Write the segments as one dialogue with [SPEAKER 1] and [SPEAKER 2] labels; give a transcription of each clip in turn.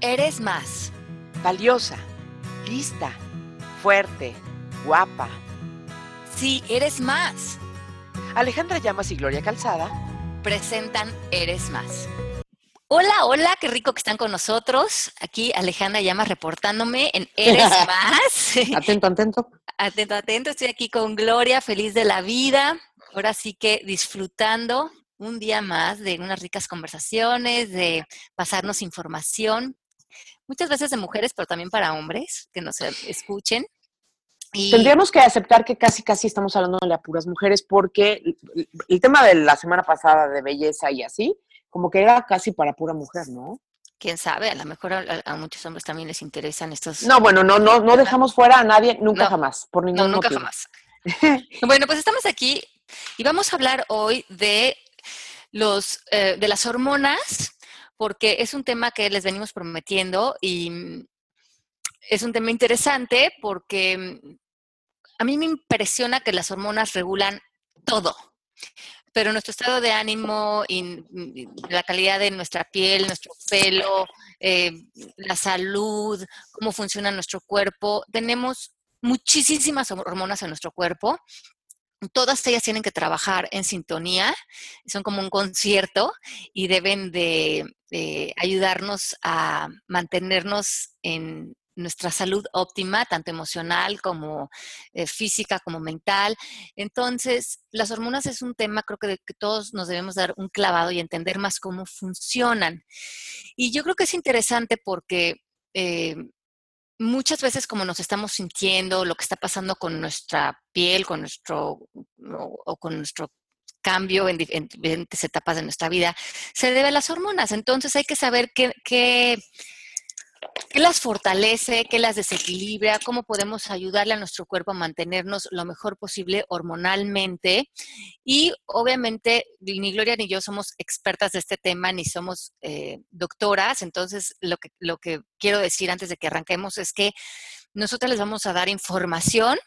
[SPEAKER 1] Eres más.
[SPEAKER 2] Valiosa, lista, fuerte, guapa.
[SPEAKER 1] Sí, eres más.
[SPEAKER 2] Alejandra Llamas y Gloria Calzada
[SPEAKER 1] presentan Eres más. Hola, hola, qué rico que están con nosotros. Aquí Alejandra Llamas reportándome en Eres Más.
[SPEAKER 2] atento, atento.
[SPEAKER 1] Atento, atento. Estoy aquí con Gloria, feliz de la vida. Ahora sí que disfrutando un día más de unas ricas conversaciones, de pasarnos información muchas veces de mujeres, pero también para hombres que nos escuchen.
[SPEAKER 2] Y... Tendríamos que aceptar que casi, casi estamos hablando de las puras mujeres porque el tema de la semana pasada de belleza y así, como que era casi para pura mujer, ¿no?
[SPEAKER 1] Quién sabe, a lo mejor a, muchos hombres también les interesan estos.
[SPEAKER 2] No, bueno, no, no, no dejamos fuera a nadie nunca jamás, por ningún
[SPEAKER 1] no, nunca jamás. bueno, pues estamos aquí y vamos a hablar hoy de los eh, de las hormonas porque es un tema que les venimos prometiendo y mm, es un tema interesante porque mm, a mí me impresiona que las hormonas regulan todo, pero nuestro estado de ánimo y mm, la calidad de nuestra piel, nuestro pelo, eh, la salud, cómo funciona nuestro cuerpo, tenemos muchísimas hormonas en nuestro cuerpo todas ellas tienen que trabajar en sintonía, son como un concierto y deben de, ayudarnos a mantenernos en nuestra salud óptima, tanto emocional como eh, física, como mental. Entonces, las hormonas es un tema, creo que, que todos nos debemos dar un clavado y entender más cómo funcionan. Y yo creo que es interesante porque eh, muchas veces como nos estamos sintiendo, lo que está pasando con nuestra piel, con nuestro o, con nuestro cambio en, diferentes etapas de nuestra vida, se debe a las hormonas. Entonces hay que saber qué, qué ¿Qué las fortalece? ¿Qué las desequilibra? ¿Cómo podemos ayudarle a nuestro cuerpo a mantenernos lo mejor posible hormonalmente? Y obviamente ni Gloria ni yo somos expertas de este tema, ni somos eh, doctoras. Entonces, lo que, lo que quiero decir antes de que arranquemos es que nosotros les vamos a dar información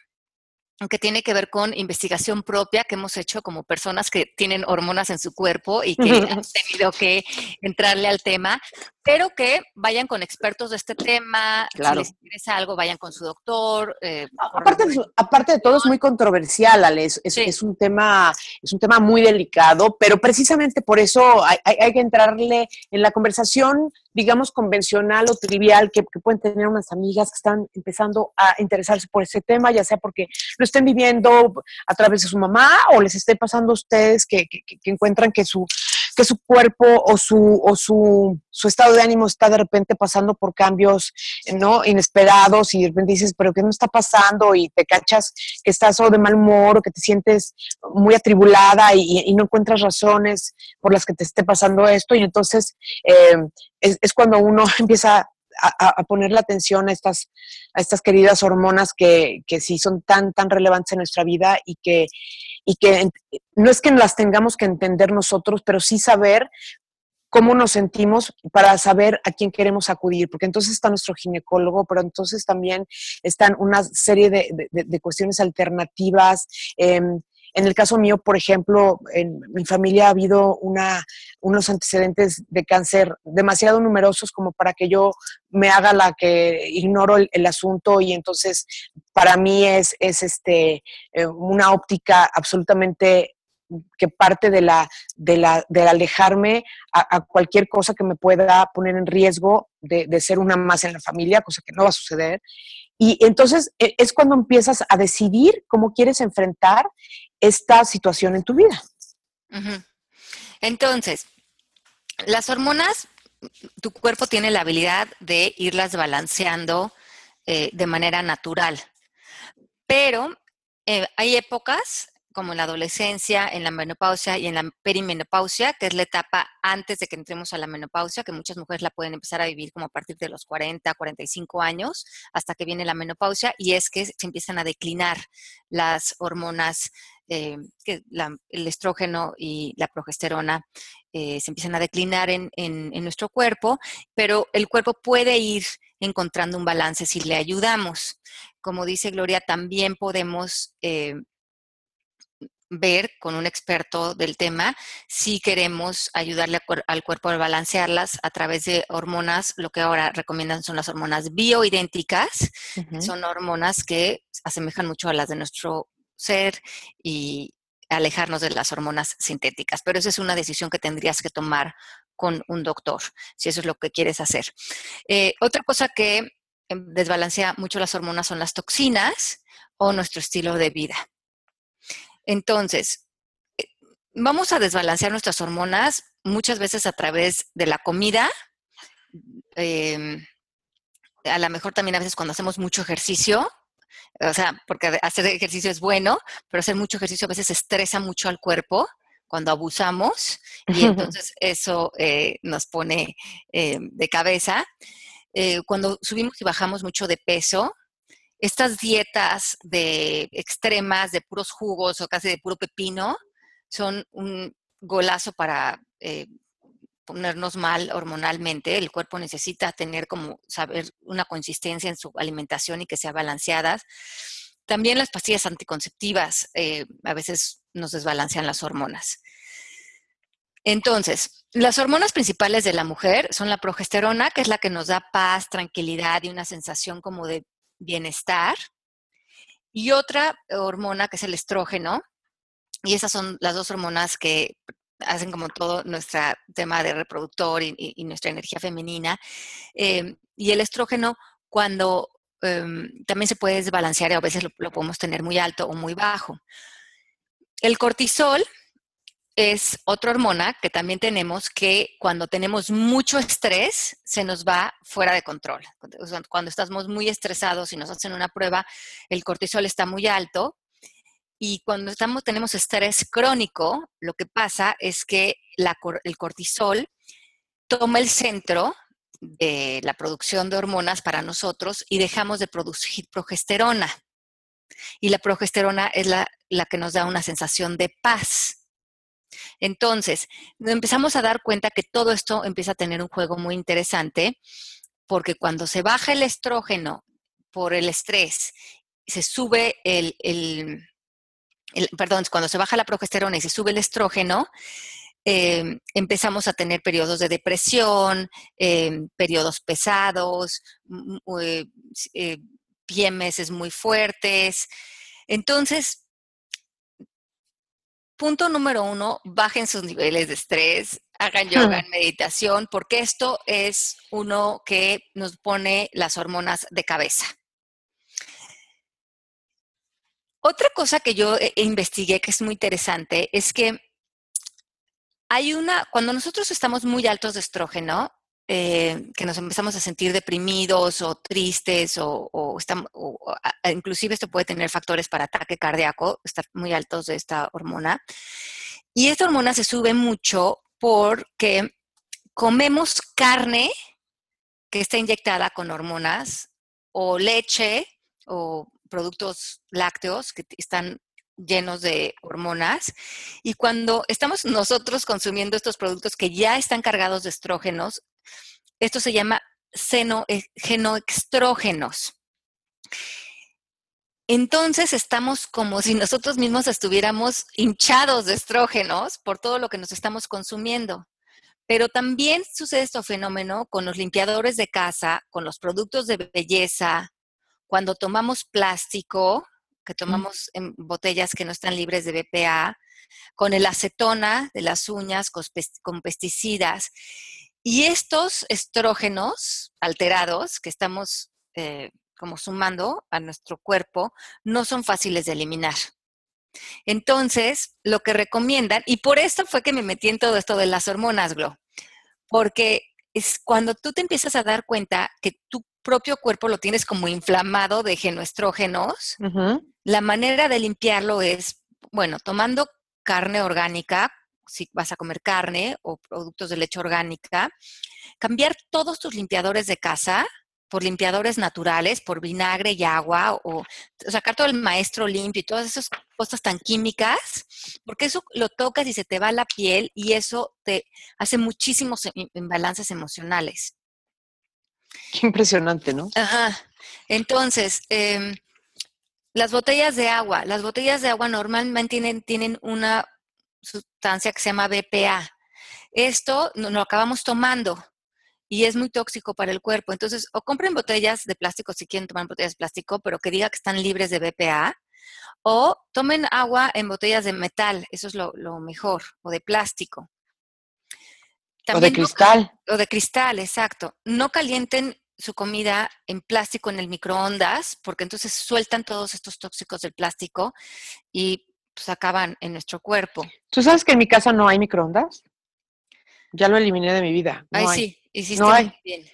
[SPEAKER 1] que tiene que ver con investigación propia que hemos hecho como personas que tienen hormonas en su cuerpo y que han tenido que entrarle al tema, pero que vayan con expertos de este tema, si les interesa algo, vayan con su doctor.
[SPEAKER 2] Eh, aparte, aparte de todo es muy controversial, Alex, es, un tema, es un tema muy delicado, pero precisamente por eso hay, hay que entrarle en la conversación digamos, convencional o trivial que, pueden tener unas amigas que están empezando a interesarse por ese tema, ya sea porque lo estén viviendo a través de su mamá o les esté pasando a ustedes que, que encuentran que su que su cuerpo o su, o su, su, estado de ánimo está de repente pasando por cambios ¿no? inesperados y de repente dices, pero ¿qué no está pasando? Y te cachas que estás o de mal humor o que te sientes muy atribulada y, no encuentras razones por las que te esté pasando esto. Y entonces eh, es, cuando uno empieza a, poner la atención a estas, a estas queridas hormonas que, que sí son tan, tan relevantes en nuestra vida y que, y que no es que las tengamos que entender nosotros, pero sí saber cómo nos sentimos para saber a quién queremos acudir, porque entonces está nuestro ginecólogo, pero entonces también están una serie de, de, cuestiones alternativas. Eh, en el caso mío, por ejemplo, en mi familia ha habido unos antecedentes de cáncer demasiado numerosos como para que yo me haga la que ignoro el, asunto y entonces para mí es, es este, eh, una óptica absolutamente que parte de la, de la, de alejarme a, cualquier cosa que me pueda poner en riesgo de, de, ser una más en la familia, cosa que no va a suceder. Y entonces e, es cuando empiezas a decidir cómo quieres enfrentar esta situación en tu vida.
[SPEAKER 1] Entonces, las hormonas, tu cuerpo tiene la habilidad de irlas balanceando eh, de manera natural, pero eh, hay épocas como en la adolescencia, en la menopausia y en la perimenopausia, que es la etapa antes de que entremos a la menopausia, que muchas mujeres la pueden empezar a vivir como a partir de los 40, 45 años, hasta que viene la menopausia, y es que se empiezan a declinar las hormonas, eh, que el estrógeno y la progesterona eh, se empiezan a declinar en, nuestro cuerpo, pero el cuerpo puede ir encontrando un balance si le ayudamos. Como dice Gloria, también podemos... Eh, ver con un experto del tema si queremos ayudarle al cuerpo a balancearlas a través de hormonas. Lo que ahora recomiendan son las hormonas bioidénticas. Son hormonas que asemejan mucho a las de nuestro ser y alejarnos de las hormonas sintéticas. Pero esa es una decisión que tendrías que tomar con un doctor, si eso es lo que quieres hacer. Eh, otra cosa que em, desbalancea mucho las hormonas son las toxinas o nuestro estilo de vida. Entonces, eh, vamos a desbalancear nuestras hormonas muchas veces a través de la comida. Em, a lo mejor también a veces cuando hacemos mucho ejercicio, o sea, porque hacer ejercicio es bueno, pero hacer mucho ejercicio a veces estresa mucho al cuerpo cuando abusamos y entonces eso eh, nos pone eh, de cabeza. cuando subimos y bajamos mucho de peso, estas dietas de extremas, de puros jugos o casi de puro pepino, son un golazo para eh, ponernos mal hormonalmente. El cuerpo necesita tener como saber una consistencia en su alimentación y que sea balanceada. También las pastillas anticonceptivas eh, a veces nos desbalancean las hormonas. Entonces, las hormonas principales de la mujer son la progesterona, que es la que nos da paz, tranquilidad y una sensación como de bienestar, y otra hormona que es el estrógeno, y esas son las dos hormonas que hacen como todo nuestro tema de reproductor y, nuestra energía femenina. Em, y el estrógeno, cuando em, también se puede desbalancear y a veces lo podemos tener muy alto o muy bajo. El cortisol es otra hormona que también tenemos que cuando tenemos mucho estrés se nos va fuera de control. Cuando estamos muy estresados y nos hacen una prueba, el cortisol está muy alto. Y cuando estamos, tenemos estrés crónico, lo que pasa es que el cortisol toma el centro de la producción de hormonas para nosotros y dejamos de producir progesterona. Y la progesterona es la, la que nos da una sensación de paz entonces, empezamos a dar cuenta que todo esto empieza a tener un juego muy interesante, porque cuando se baja el estrógeno por el estrés, se sube el, perdón, cuando se baja la progesterona y se sube el estrógeno, em, empezamos a tener periodos de depresión, em, periodos pesados, eh, eh, PMS muy fuertes. Entonces, punto número uno, bajen sus niveles de estrés, hagan yoga, meditación, porque esto es uno que nos pone las hormonas de cabeza. Otra cosa que yo eh, investigué que es muy interesante es que hay una, cuando nosotros estamos muy altos de estrógeno, eh, que nos empezamos a sentir deprimidos o tristes o, estamos, inclusive esto puede tener factores para ataque cardíaco, estar muy altos de esta hormona. Y esta hormona se sube mucho porque comemos carne que está inyectada con hormonas o leche o productos lácteos que están llenos de hormonas. Y cuando estamos nosotros consumiendo estos productos que ya están cargados de estrógenos, esto se llama seno, eh, genoextrógenos. Entonces estamos como si nosotros mismos estuviéramos hinchados de estrógenos por todo lo que nos estamos consumiendo. Pero también sucede este fenómeno con los limpiadores de casa, con los productos de belleza, cuando tomamos plástico, que tomamos en botellas que no están libres de BPA, con el acetona de las uñas, con pesticidas. Y estos estrógenos alterados que estamos eh, como sumando a nuestro cuerpo no son fáciles de eliminar. Entonces, lo que recomiendan, y por esto fue que me metí en todo esto de las hormonas, Glo, porque es cuando tú te empiezas a dar cuenta que tu propio cuerpo lo tienes como inflamado de genoestrógenos, la manera de limpiarlo es, bueno, tomando carne orgánica, si vas a comer carne o productos de leche orgánica, cambiar todos tus limpiadores de casa por limpiadores naturales, por vinagre y agua, o, sacar todo el maestro limpio y todas esas cosas tan químicas, porque eso lo tocas y se te va la piel y eso te hace muchísimos imbalances emocionales.
[SPEAKER 2] Qué impresionante, ¿no?
[SPEAKER 1] Ajá. Entonces, em, las botellas de agua. Las botellas de agua normalmente tienen, tienen una sustancia que se llama BPA. Esto lo acabamos tomando y es muy tóxico para el cuerpo. Entonces, o compren botellas de plástico si quieren tomar botellas de plástico, pero que diga que están libres de BPA, o tomen agua en botellas de metal, eso es lo, mejor, o de plástico.
[SPEAKER 2] o de cristal.
[SPEAKER 1] o de cristal, exacto. No calienten su comida en plástico en el microondas, porque entonces sueltan todos estos tóxicos del plástico y pues acaban en nuestro cuerpo.
[SPEAKER 2] ¿Tú sabes que en mi casa no hay microondas? Ya lo eliminé de mi vida.
[SPEAKER 1] Ay, sí, hiciste no hay. bien.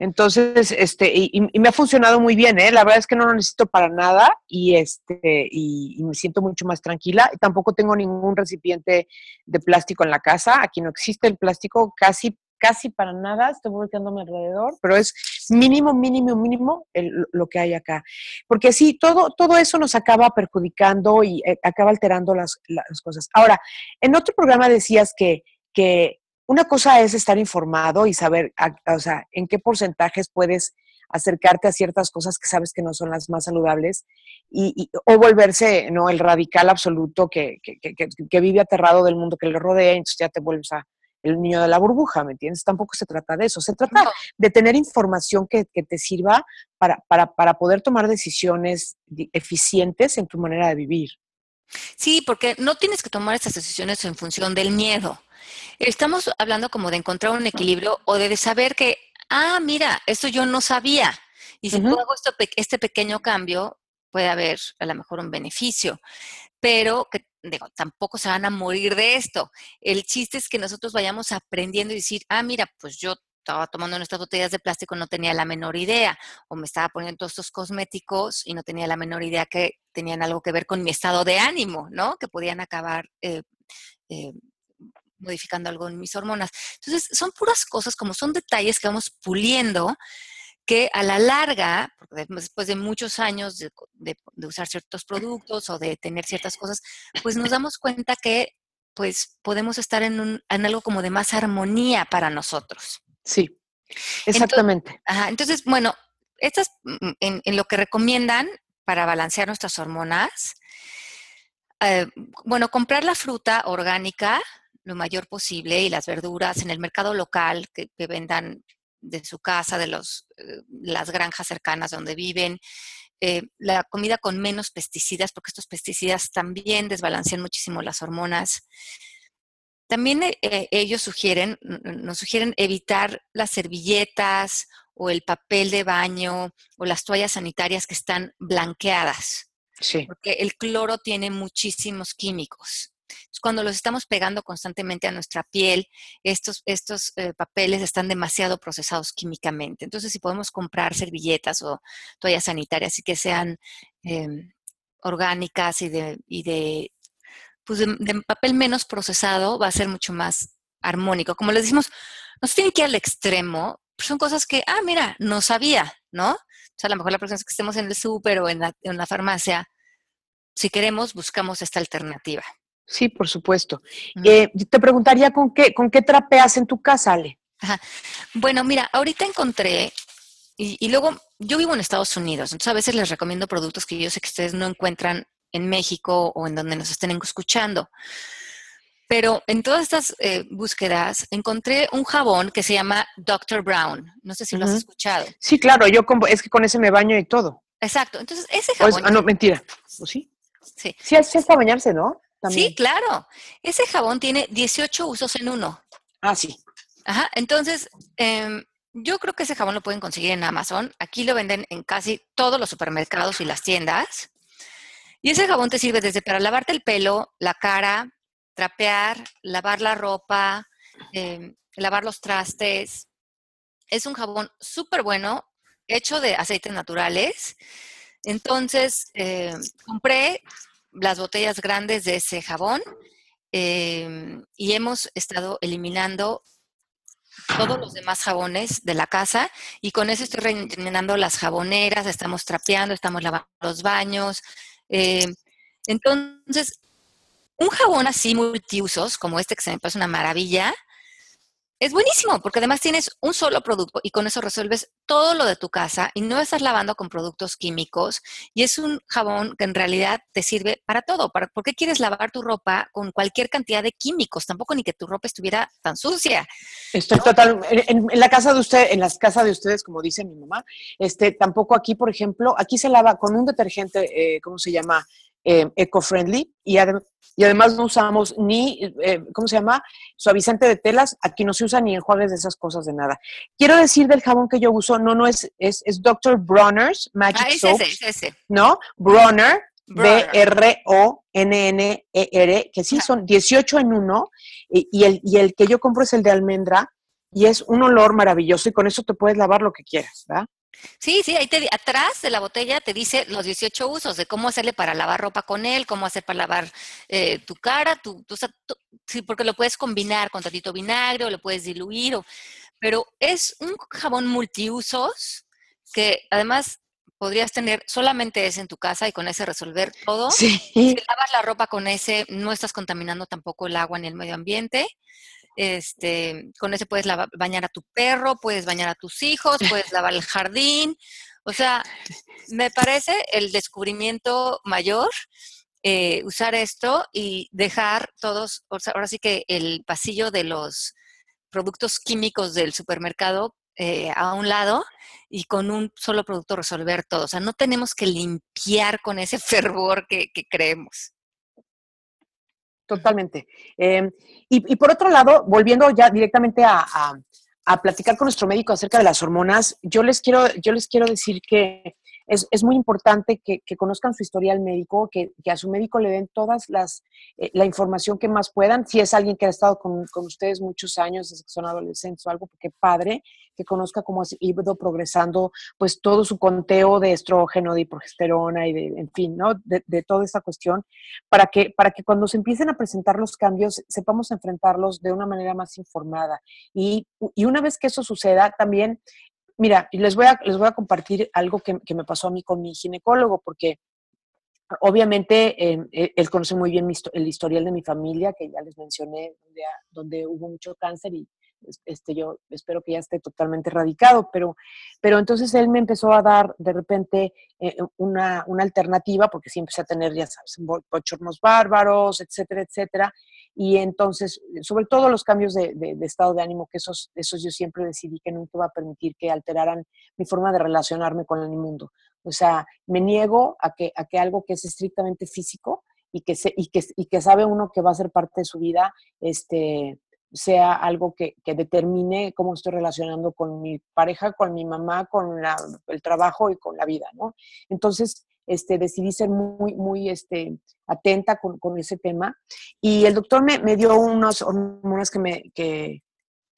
[SPEAKER 2] Entonces, este, y, me ha funcionado muy bien, ¿eh? La verdad es que no lo necesito para nada y este, y, me siento mucho más tranquila. Tampoco tengo ningún recipiente de plástico en la casa. Aquí no existe el plástico casi, casi para nada. Estoy volteándome alrededor, pero es mínimo, mínimo, mínimo lo que hay acá. Porque sí, todo, todo eso nos acaba perjudicando y eh, acaba alterando las, las, cosas. Ahora, en otro programa decías que, que una cosa es estar informado y saber, o sea, en qué porcentajes puedes acercarte a ciertas cosas que sabes que no son las más saludables y, o volverse no el radical absoluto que, que, vive aterrado del mundo que le rodea y entonces ya te vuelves a el niño de la burbuja, ¿me entiendes? Tampoco se trata de eso, se trata de tener información que, te sirva para, para, para poder tomar decisiones eficientes en tu manera de vivir.
[SPEAKER 1] Sí, porque no tienes que tomar esas decisiones en función del miedo. Estamos hablando como de encontrar un equilibrio o de saber que, ah, mira, esto yo no sabía. Y si hago este pequeño cambio, puede haber a lo mejor un beneficio. Pero que digo, tampoco se van a morir de esto. El chiste es que nosotros vayamos aprendiendo y decir, ah, mira, pues yo estaba tomando nuestras botellas de plástico, no tenía la menor idea, o me estaba poniendo todos estos cosméticos y no tenía la menor idea que tenían algo que ver con mi estado de ánimo, ¿no? Que podían acabar eh, eh, modificando algo en mis hormonas. Entonces, son puras cosas, como son detalles que vamos puliendo, que a la larga, después de muchos años de, usar ciertos productos o de tener ciertas cosas, pues nos damos cuenta que pues podemos estar en, un, en algo como de más armonía para nosotros.
[SPEAKER 2] Sí, exactamente.
[SPEAKER 1] Entonces, bueno, estas mm, en, en, lo que recomiendan para balancear nuestras hormonas, eh, bueno, comprar la fruta orgánica, lo mayor posible y las verduras en el mercado local que, vendan de su casa, de los, eh, las granjas cercanas donde viven, eh, la comida con menos pesticidas, porque estos pesticidas también desbalancean muchísimo las hormonas. También eh, ellos sugieren, nos sugieren evitar las servilletas o el papel de baño o las toallas sanitarias que están blanqueadas.
[SPEAKER 2] Sí.
[SPEAKER 1] Porque el cloro tiene muchísimos químicos cuando los estamos pegando constantemente a nuestra piel, estos, estos eh, papeles están demasiado procesados químicamente. Entonces, si podemos comprar servilletas o toallas sanitarias y que sean em, orgánicas y de, de, pues de, papel menos procesado, va a ser mucho más armónico. Como les decimos, no se tiene que ir al extremo, son cosas que, ah, mira, no sabía, ¿no? O sea, a lo mejor la próxima vez que estemos en el súper o en la, en la farmacia, si queremos, buscamos esta alternativa.
[SPEAKER 2] Sí, por supuesto. Eh, te preguntaría con qué, con qué trapeas en tu casa, Ale.
[SPEAKER 1] Bueno, mira, ahorita encontré, y, luego yo vivo en Estados Unidos, entonces a veces les recomiendo productos que yo sé que ustedes no encuentran en México o en donde nos estén escuchando. Pero en todas estas eh, búsquedas encontré un jabón que se llama Dr. Brown. No sé si lo has escuchado.
[SPEAKER 2] Sí, claro, yo es que con ese me baño y todo.
[SPEAKER 1] Exacto. Entonces, ese jabón.
[SPEAKER 2] ah, no, mentira. ¿O sí? Sí. Sí, es para bañarse, ¿no?
[SPEAKER 1] Sí, claro. Ese jabón tiene 18 usos en uno.
[SPEAKER 2] Ah, sí.
[SPEAKER 1] Ajá, entonces, em, yo creo que ese jabón lo pueden conseguir en Amazon. Aquí lo venden en casi todos los supermercados y las tiendas. Y ese jabón te sirve desde para lavarte el pelo, la cara, trapear, lavar la ropa, em, lavar los trastes. Es un jabón súper bueno, hecho de aceites naturales. Entonces, em, compré las botellas grandes de ese jabón em, y hemos estado eliminando todos los demás jabones de la casa y con eso estoy rellenando las jaboneras, estamos trapeando, estamos lavando los baños. Em, entonces, un jabón así multiusos, como este que se me pasa una maravilla, es buenísimo, porque además tienes un solo producto y con eso resuelves todo lo de tu casa y no estás lavando con productos químicos y es un jabón que en realidad te sirve para todo. ¿Para, ¿Por qué quieres lavar tu ropa con cualquier cantidad de químicos? Tampoco ni que tu ropa estuviera tan sucia.
[SPEAKER 2] Estoy total, en, la casa de usted, en las casas de ustedes, como dice mi mamá, este, tampoco aquí, por ejemplo, aquí se lava con un detergente, eh, ¿cómo se llama? Eh, eco-friendly y, y, además no usamos ni, eh, ¿cómo se llama? Suavizante de telas, aquí no se usa ni enjuagues de esas cosas de nada. Quiero decir del jabón que yo uso, no, no es, es, es Dr. Bronner's Magic ah, Soap, ¿no? Bronner, B-R-O-N-N-E-R, que sí son 18 en uno, y, el, y el que yo compro es el de almendra, y es un olor maravilloso, y con eso te puedes lavar lo que quieras, ¿verdad?
[SPEAKER 1] Sí, sí, ahí te, atrás de la botella te dice los 18 usos de cómo hacerle para lavar ropa con él, cómo hacer para lavar eh, tu cara, tu, sí, porque lo puedes combinar con tantito vinagre o lo puedes diluir, o, pero es un jabón multiusos que además podrías tener solamente ese en tu casa y con ese resolver todo.
[SPEAKER 2] Sí.
[SPEAKER 1] Si lavas la ropa con ese, no estás contaminando tampoco el agua ni el medio ambiente. Este, con ese puedes bañar a tu perro, puedes bañar a tus hijos, puedes lavar el jardín. O sea, me parece el descubrimiento mayor eh, usar esto y dejar todos, ahora sí que el pasillo de los productos químicos del supermercado eh, a un lado y con un solo producto resolver todo. O sea, no tenemos que limpiar con ese fervor que creemos.
[SPEAKER 2] Totalmente. Em, y, por otro lado, volviendo ya directamente a, platicar con nuestro médico acerca de las hormonas, yo les quiero, yo les quiero decir que es, muy importante que, conozcan su historial médico, que, a su médico le den todas las, eh, la información que más puedan. Si es alguien que ha estado con, ustedes muchos años, desde que son adolescentes o algo, porque padre, que conozca cómo ha ido progresando, pues todo su conteo de estrógeno, de progesterona y de, en fin, ¿no? De, toda esta cuestión, para que, para que cuando se empiecen a presentar los cambios, sepamos enfrentarlos de una manera más informada. Y, y una vez que eso suceda, también Mira, les voy a, les voy a compartir algo que, me pasó a mí con mi ginecólogo, porque obviamente em, e, él conoce muy bien el historial de mi familia, que ya les mencioné, donde, donde hubo mucho cáncer y este, yo espero que ya esté totalmente erradicado, pero, pero entonces él me empezó a dar de repente eh, una, una, alternativa, porque sí empecé a tener, ya sabes, bochornos bárbaros, etcétera, etcétera, y entonces, sobre todo los cambios de, estado de ánimo, que esos, esos yo siempre decidí que nunca iba a permitir que alteraran mi forma de relacionarme con el mundo. O sea, me niego a que, a que algo que es estrictamente físico y que, se, y, que, y que sabe uno que va a ser parte de su vida, este, sea algo que, que, determine cómo estoy relacionando con mi pareja, con mi mamá, con el trabajo y con la vida, ¿no? Entonces, este, decidí ser muy, muy este, atenta con, con ese tema. Y el doctor me, me dio unas hormonas que, me, que,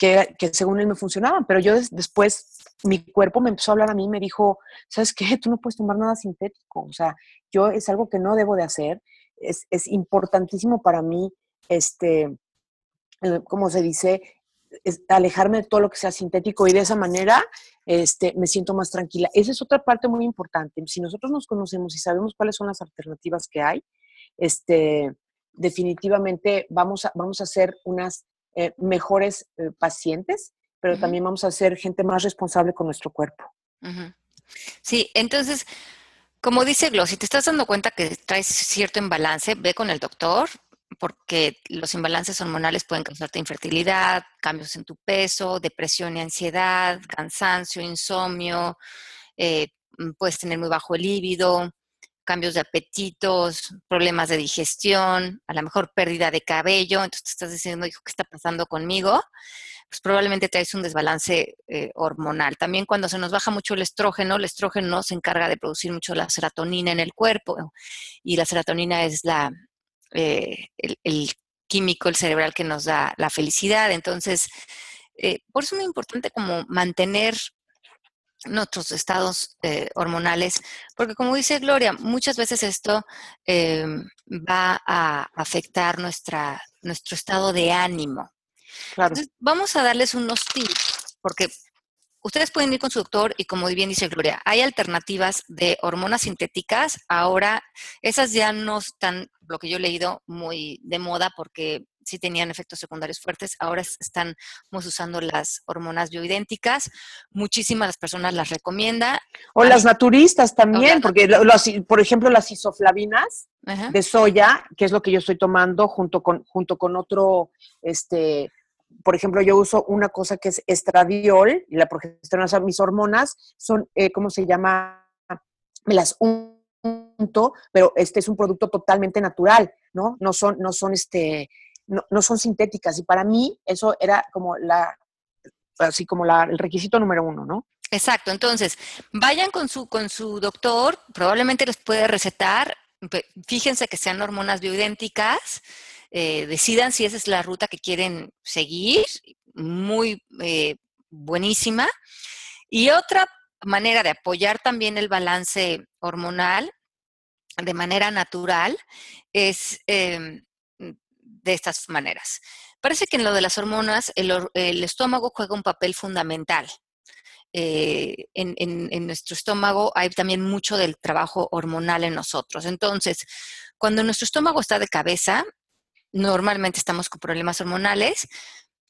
[SPEAKER 2] que, según él me funcionaban, pero yo después mi cuerpo me empezó a hablar a mí y me dijo, ¿sabes qué? Tú no puedes tomar nada sintético, o sea, yo es algo que no debo de hacer, es, es importantísimo para mí, este, como se dice, alejarme de todo lo que sea sintético y de esa manera este, me siento más tranquila. Esa es otra parte muy importante. Si nosotros nos conocemos y sabemos cuáles son las alternativas que hay, este, definitivamente vamos a, vamos a ser unas eh, mejores eh, pacientes, pero también vamos a ser gente más responsable con nuestro cuerpo.
[SPEAKER 1] Sí, entonces, como dice Glo, si te estás dando cuenta que traes cierto imbalance, ve con el doctor, porque los imbalances hormonales pueden causarte infertilidad, cambios en tu peso, depresión y ansiedad, cansancio, insomnio, eh, mm, puedes tener muy bajo el líbido, cambios de apetitos, problemas de digestión, a lo mejor pérdida de cabello, entonces te estás diciendo, hijo, ¿qué está pasando conmigo? Pues probablemente traes un desbalance eh, hormonal. También cuando se nos baja mucho el estrógeno, el estrógeno se encarga de producir mucho la serotonina en el cuerpo y la serotonina es la, eh, el, químico, el cerebral que nos da la felicidad. Entonces, eh, por eso es muy importante como mantener nuestros estados eh, hormonales, porque como dice Gloria, muchas veces esto va a afectar nuestra, nuestro estado de ánimo. vamos a darles unos tips, porque ustedes pueden ir con su doctor y como bien dice Gloria, hay alternativas de hormonas sintéticas. Ahora, esas ya no están, lo que yo he leído, muy de moda porque sí tenían efectos secundarios fuertes. Ahora estamos usando las hormonas bioidénticas. Muchísimas las personas las recomienda.
[SPEAKER 2] O las naturistas también, porque por ejemplo las isoflavinas de soya, que es lo que yo estoy tomando junto con, junto con otro, este, por ejemplo, yo uso una cosa que es estradiol y la progesterona, mis hormonas son, eh, ¿cómo se llama? Me las unto, pero este es un producto totalmente natural, ¿no? No son, no son este, no, son sintéticas. Y para mí eso era como la, así como la, el requisito número uno, ¿no?
[SPEAKER 1] Exacto. Entonces, vayan con su, con su doctor, probablemente les puede recetar, fíjense que sean hormonas bioidénticas, eh, decidan si esa es la ruta que quieren seguir, muy eh, buenísima. Y otra manera de apoyar también el balance hormonal de manera natural es em, de estas maneras. Parece que en lo de las hormonas el, estómago juega un papel fundamental. Eh, en, nuestro estómago hay también mucho del trabajo hormonal en nosotros. Entonces, cuando nuestro estómago está de cabeza, normalmente estamos con problemas hormonales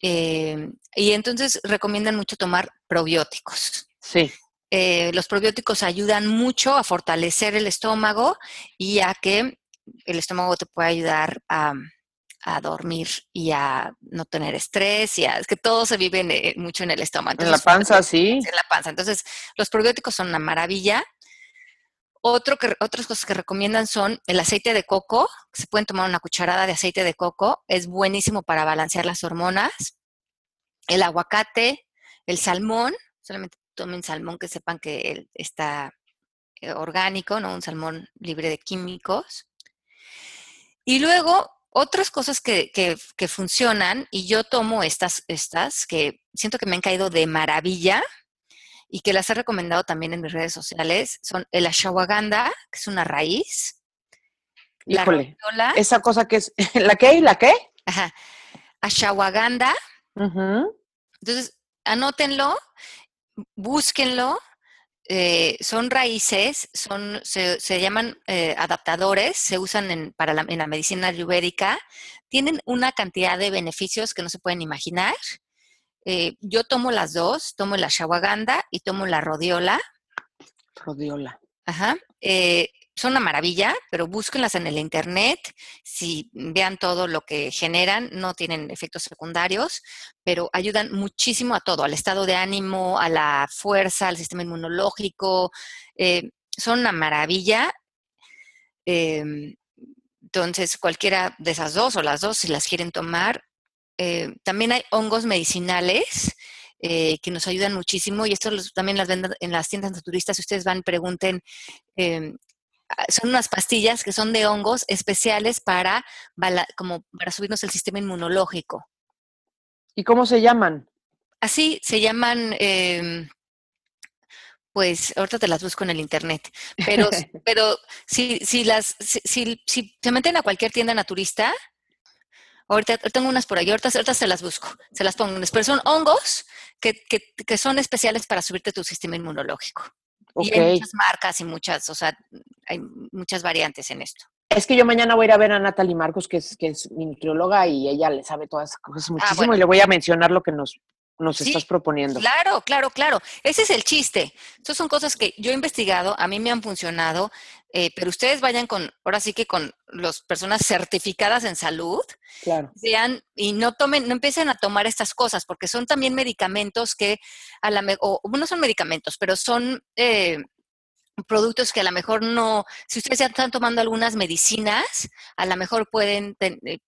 [SPEAKER 1] eh, y entonces recomiendan mucho tomar probióticos.
[SPEAKER 2] Sí.
[SPEAKER 1] Eh, los probióticos ayudan mucho a fortalecer el estómago y a que el estómago te pueda ayudar a, a dormir y a no tener estrés y a, es que todo se vive mucho en el estómago.
[SPEAKER 2] en la panza, sí.
[SPEAKER 1] En la panza. Entonces, los probióticos son una maravilla. Que, otras cosas que recomiendan son el aceite de coco. Se pueden tomar una cucharada de aceite de coco. Es buenísimo para balancear las hormonas. El aguacate, el salmón. Solamente tomen salmón que sepan que está eh, orgánico, ¿no? Un salmón libre de químicos. Y luego otras cosas que, que, funcionan, y yo tomo estas, estas, que siento que me han caído de maravilla y que las he recomendado también en mis redes sociales, son el ashwagandha, que es una raíz.
[SPEAKER 2] Híjole, esa cosa que es, ¿la qué y la qué?
[SPEAKER 1] Ajá, ashwagandha. Entonces, anótenlo, búsquenlo eh, son raíces, son, se, llaman eh, adaptadores, se usan en, para la, en la medicina ayurvédica, tienen una cantidad de beneficios que no se pueden imaginar. Eh, yo tomo las dos, tomo la ashwagandha y tomo la rodiola.
[SPEAKER 2] Rodiola.
[SPEAKER 1] Ajá son una maravilla, pero búsquenlas en el internet, si vean todo lo que generan, no tienen efectos secundarios, pero ayudan muchísimo a todo, al estado de ánimo, a la fuerza, al sistema inmunológico, eh, son una maravilla. Em, entonces, cualquiera de esas dos o las dos, si las quieren tomar. Eh, también hay hongos medicinales eh, que nos ayudan muchísimo y esto también las venden en las tiendas naturistas. Si ustedes van, pregunten em, son unas pastillas que son de hongos especiales para, como para subirnos el sistema inmunológico.
[SPEAKER 2] ¿Y cómo se llaman?
[SPEAKER 1] Así se llaman, em, pues ahorita te las busco en el internet, pero, pero si, si, las, si, si, se meten a cualquier tienda naturista, ahorita tengo unas por ahí, ahorita, ahorita se las busco, se las pongo, pero son hongos que, que, que son especiales para subirte tu sistema inmunológico. Y hay muchas marcas y muchas, o sea, hay muchas variantes en esto.
[SPEAKER 2] Es que yo mañana voy a ir a ver a Natalie Marcos, que es, que es mi nutrióloga, y ella le sabe todas esas cosas ah, muchísimo, y le voy a mencionar lo que nos, nos estás proponiendo.
[SPEAKER 1] Claro, claro, claro. Ese es el chiste. Esas son cosas que yo he investigado, a mí me han funcionado, eh, pero ustedes vayan con, ahora sí que con las personas certificadas en salud,
[SPEAKER 2] claro.
[SPEAKER 1] vean y no tomen, no empiecen a tomar estas cosas, porque son también medicamentos que a la o no son medicamentos, pero son eh, productos que a lo mejor no, si ustedes ya están tomando algunas medicinas, a lo mejor pueden eh,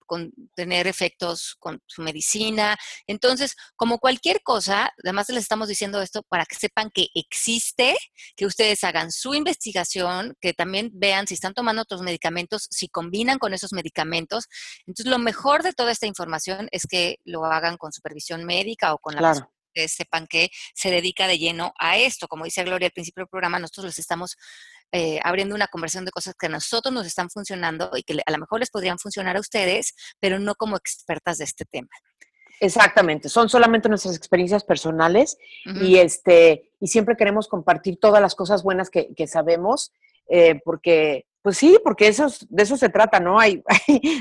[SPEAKER 1] tener efectos con su medicina. Entonces, como cualquier cosa, además les estamos diciendo esto para que sepan que existe, que ustedes hagan su investigación, que también vean si están tomando otros medicamentos, si combinan con esos medicamentos. Entonces, lo mejor de toda esta información es que lo hagan con supervisión médica o con la que sepan que se dedica de lleno a esto. Como dice Gloria al principio del programa, nosotros les estamos eh, abriendo una conversación de cosas que a nosotros nos están funcionando y que a lo mejor les podrían funcionar a ustedes, pero no como expertas de este tema.
[SPEAKER 2] Exactamente, son solamente nuestras experiencias personales y este y siempre queremos compartir todas las cosas buenas que, sabemos eh, porque Pues sí, porque eso, de eso se trata, ¿no? Hay,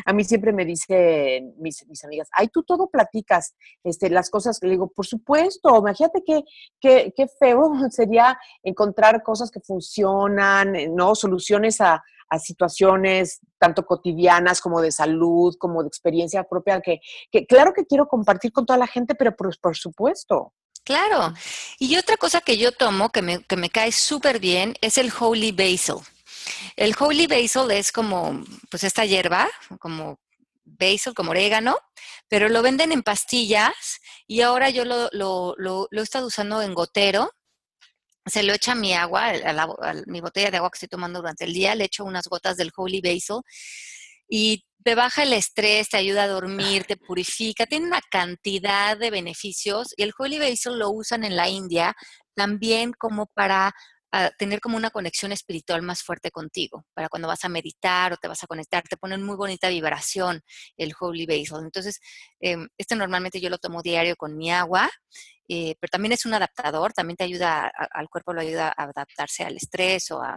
[SPEAKER 2] a mí siempre me dicen mis, mis, amigas, ay, tú todo platicas, este, las cosas que le digo, por supuesto, imagínate qué, qué, qué feo sería encontrar cosas que funcionan, eh, ¿no? Soluciones a, situaciones tanto cotidianas como de salud, como de experiencia propia, que, que claro que quiero compartir con toda la gente, pero por, por supuesto.
[SPEAKER 1] Claro. Y otra cosa que yo tomo que me, que me cae súper bien es el Holy Basil. El Holy Basil es como, pues esta hierba, como basil, como orégano, pero lo venden en pastillas y ahora yo lo, lo, lo, he estado usando en gotero. Se lo echa mi agua, a, mi botella de agua que estoy tomando durante el día, le echo unas gotas del Holy Basil y te baja el estrés, te ayuda a dormir, te purifica, tiene una cantidad de beneficios y el Holy Basil lo usan en la India también como para a tener como una conexión espiritual más fuerte contigo, para cuando vas a meditar o te vas a conectar, te ponen muy bonita vibración el Holy Basil. Entonces, em, este normalmente yo lo tomo diario con mi agua, eh, pero también es un adaptador, también te ayuda, al cuerpo lo ayuda a adaptarse al estrés o a,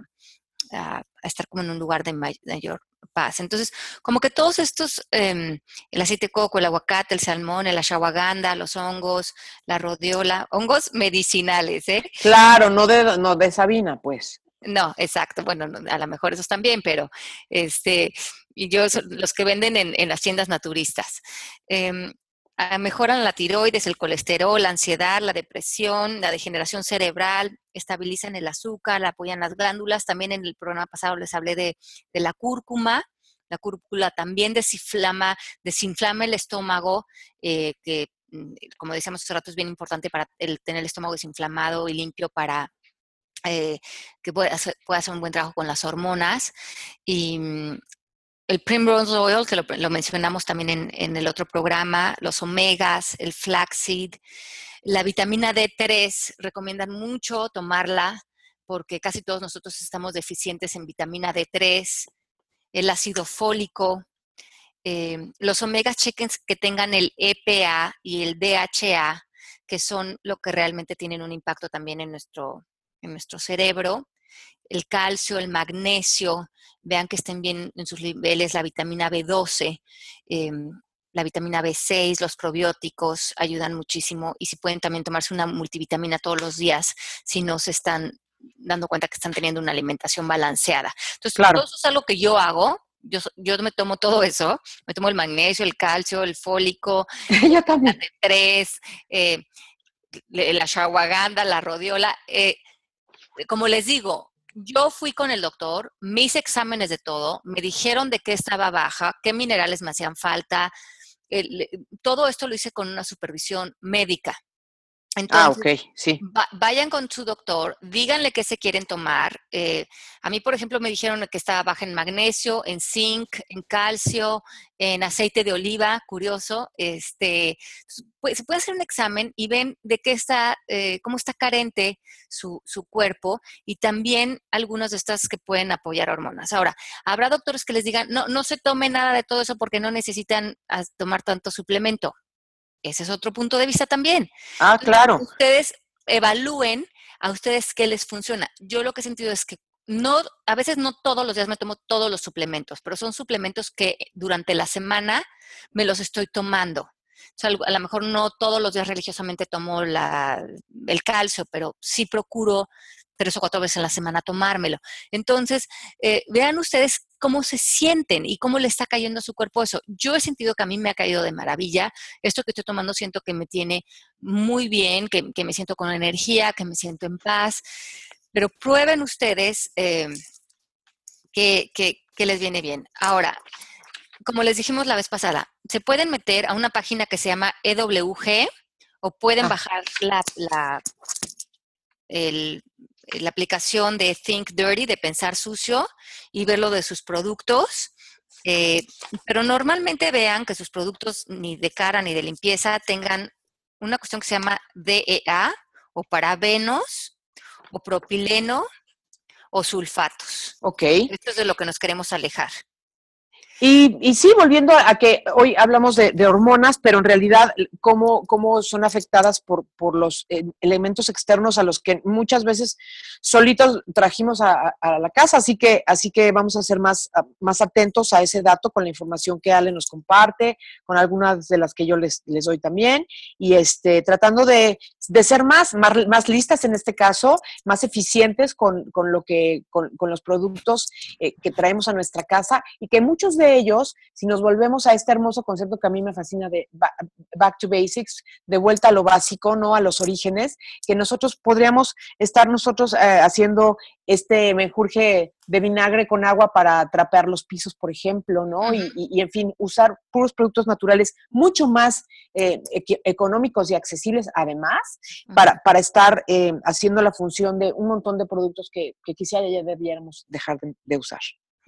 [SPEAKER 1] a, estar como en un lugar de mayor paz. Entonces, como que todos estos, em, el aceite de coco, el aguacate, el salmón, el ashwagandha, los hongos, la rodiola, hongos medicinales, ¿eh?
[SPEAKER 2] Claro, no de, no de Sabina, pues.
[SPEAKER 1] No, exacto. Bueno, a lo mejor esos también, pero este, y yo los que venden en, en las tiendas naturistas. Em, mejoran la tiroides, el colesterol, la ansiedad, la depresión, la degeneración cerebral, estabilizan el azúcar, apoyan las glándulas. También en el programa pasado les hablé de, la cúrcuma. La cúrcuma también desinflama, desinflama el estómago, eh, que mm, como decíamos hace rato es bien importante para el, tener el estómago desinflamado y limpio para eh, que pueda hacer, pueda hacer un buen trabajo con las hormonas. Y mm, el Primrose Oil, que lo, mencionamos también en, el otro programa, los omegas, el flaxseed, la vitamina D3, recomiendan mucho tomarla porque casi todos nosotros estamos deficientes en vitamina D3, el ácido fólico, eh, los omegas chequen que tengan el EPA y el DHA, que son lo que realmente tienen un impacto también en nuestro, en nuestro cerebro el calcio, el magnesio, vean que estén bien en sus niveles, la vitamina B12, em, la vitamina B6, los probióticos ayudan muchísimo y si pueden también tomarse una multivitamina todos los días si no se están dando cuenta que están teniendo una alimentación balanceada. Entonces, todo eso es algo que yo hago. Yo, yo me tomo todo eso, me tomo el magnesio, el calcio, el fólico,
[SPEAKER 2] yo también.
[SPEAKER 1] el T3, eh, la ashwagandha, la rodiola. Eh, como les digo, yo fui con el doctor, me hice exámenes de todo, me dijeron de qué estaba baja, qué minerales me hacían falta. todo esto lo hice con una supervisión médica.
[SPEAKER 2] Ah, ok, sí.
[SPEAKER 1] vayan con su doctor, díganle qué se quieren tomar. Eh, a mí, por ejemplo, me dijeron que estaba baja en magnesio, en zinc, en calcio, en aceite de oliva, curioso. Este, pues, se puede hacer un examen y ven de qué está, eh, cómo está carente su, su, cuerpo y también algunas de estas que pueden apoyar hormonas. Ahora, habrá doctores que les digan, no, no se tome nada de todo eso porque no necesitan ah, tomar tanto suplemento ese es otro punto de vista también.
[SPEAKER 2] Ah, claro.
[SPEAKER 1] Ustedes evalúen a ustedes qué les funciona. Yo lo que he sentido es que no, a veces no todos los días me tomo todos los suplementos, pero son suplementos que durante la semana me los estoy tomando. O sea, a lo mejor no todos los días religiosamente tomo la, el calcio, pero sí procuro tres o cuatro veces en la semana tomármelo. Entonces, eh, vean ustedes cómo se sienten y cómo le está cayendo a su cuerpo eso. Yo he sentido que a mí me ha caído de maravilla. Esto que estoy tomando siento que me tiene muy bien, que, me siento con energía, que me siento en paz. Pero prueben ustedes eh, que, les viene bien. Ahora, como les dijimos la vez pasada, se pueden meter a una página que se llama EWG o pueden ah. bajar la, la, el, la aplicación de Think Dirty, de pensar sucio, y ver lo de sus productos. Eh, pero normalmente vean que sus productos ni de cara ni de limpieza tengan una cuestión que se llama DEA o parabenos o propileno o sulfatos.
[SPEAKER 2] Ok.
[SPEAKER 1] Esto es de lo que nos queremos alejar.
[SPEAKER 2] Y, sí, volviendo a, que hoy hablamos de, hormonas, pero en realidad cómo, cómo son afectadas por, por los eh, elementos externos a los que muchas veces solitos trajimos a, la casa. Así que, así que vamos a ser más, más atentos a ese dato con la información que Ale nos comparte, con algunas de las que yo les, les doy también, y este, tratando de, de ser más, más, listas en este caso, más eficientes con, con lo que, con, con los productos eh, que traemos a nuestra casa y que muchos de ellos, si nos volvemos a este hermoso concepto que a mí me fascina de back to basics, de vuelta a lo básico, ¿no? A los orígenes, que nosotros podríamos estar nosotros eh, haciendo este menjurje de vinagre con agua para trapear los pisos, por ejemplo, ¿no? y, en fin, usar puros productos naturales mucho más eh, económicos y accesibles, además, para, para estar eh, haciendo la función de un montón de productos que, quizá ya debiéramos dejar de usar.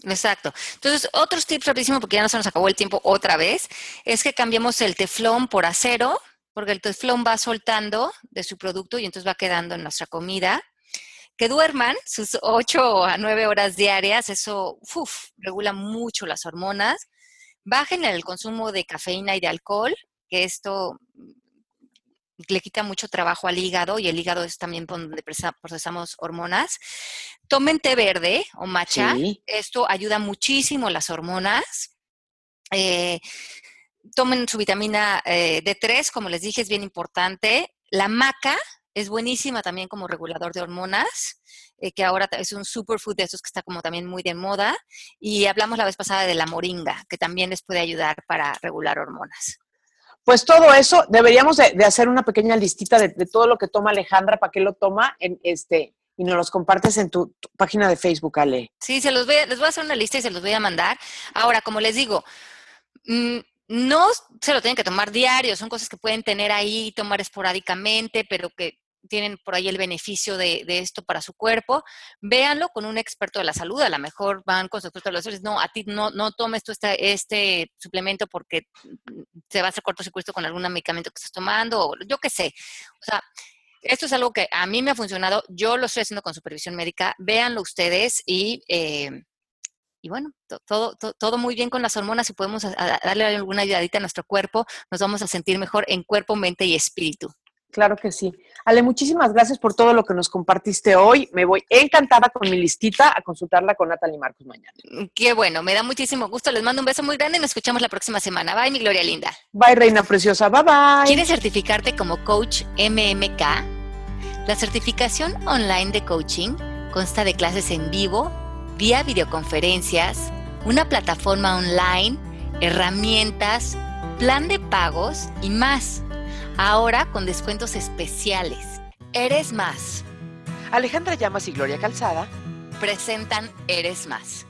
[SPEAKER 1] Exacto. Entonces, otros tips rapidísimo, porque ya no se nos acabó el tiempo otra vez, es que cambiemos el teflón por acero, porque el teflón va soltando de su producto y entonces va quedando en nuestra comida. Que duerman sus 8 a 9 horas diarias, eso regula mucho las hormonas. Bajen el consumo de cafeína y de alcohol, que esto le quita mucho trabajo al hígado y el hígado es también donde procesamos hormonas. Tomen té verde o matcha. Esto ayuda muchísimo las hormonas. Eh, tomen su vitamina eh, D3, como les dije, es bien importante. La maca es buenísima también como regulador de hormonas, eh, que ahora es un superfood de esos que está como también muy de moda. Y hablamos la vez pasada de la moringa, que también les puede ayudar para regular hormonas.
[SPEAKER 2] Pues todo eso, deberíamos de, hacer una pequeña listita de, todo lo que toma Alejandra, para qué lo toma, en este, y nos los compartes en tu, página de Facebook, Ale.
[SPEAKER 1] Sí, se los voy, les voy a hacer una lista y se los voy a mandar. Ahora, como les digo, mm, no se lo tienen que tomar diario, son cosas que pueden tener ahí, tomar esporádicamente, pero que tienen por ahí el beneficio de, esto para su cuerpo, véanlo con un experto de la salud. A lo mejor van con su experto de la salud, no, a ti no, no tomes tú este, este suplemento porque se va a hacer cortocircuito con algún medicamento que estás tomando, o yo qué sé. O sea, esto es algo que a mí me ha funcionado, yo lo estoy haciendo con supervisión médica, véanlo ustedes y... Eh, y bueno, todo, todo, todo, muy bien con las hormonas, si podemos darle alguna ayudadita a nuestro cuerpo, nos vamos a sentir mejor en cuerpo, mente y espíritu.
[SPEAKER 2] Claro que sí. Ale, muchísimas gracias por todo lo que nos compartiste hoy. Me voy encantada con mi listita a consultarla con Natalie Marcos mañana.
[SPEAKER 1] Mm, qué bueno, me da muchísimo gusto. Les mando un beso muy grande y nos escuchamos la próxima semana. Bye, mi Gloria Linda.
[SPEAKER 2] Bye, Reina Preciosa. Bye, bye.
[SPEAKER 1] ¿Quieres certificarte como coach MMK? La certificación online de coaching consta de clases en vivo, vía videoconferencias, una plataforma online, herramientas, plan de pagos y más ahora con descuentos especiales. Eres más.
[SPEAKER 2] Alejandra Llamas y Gloria Calzada
[SPEAKER 1] presentan Eres más.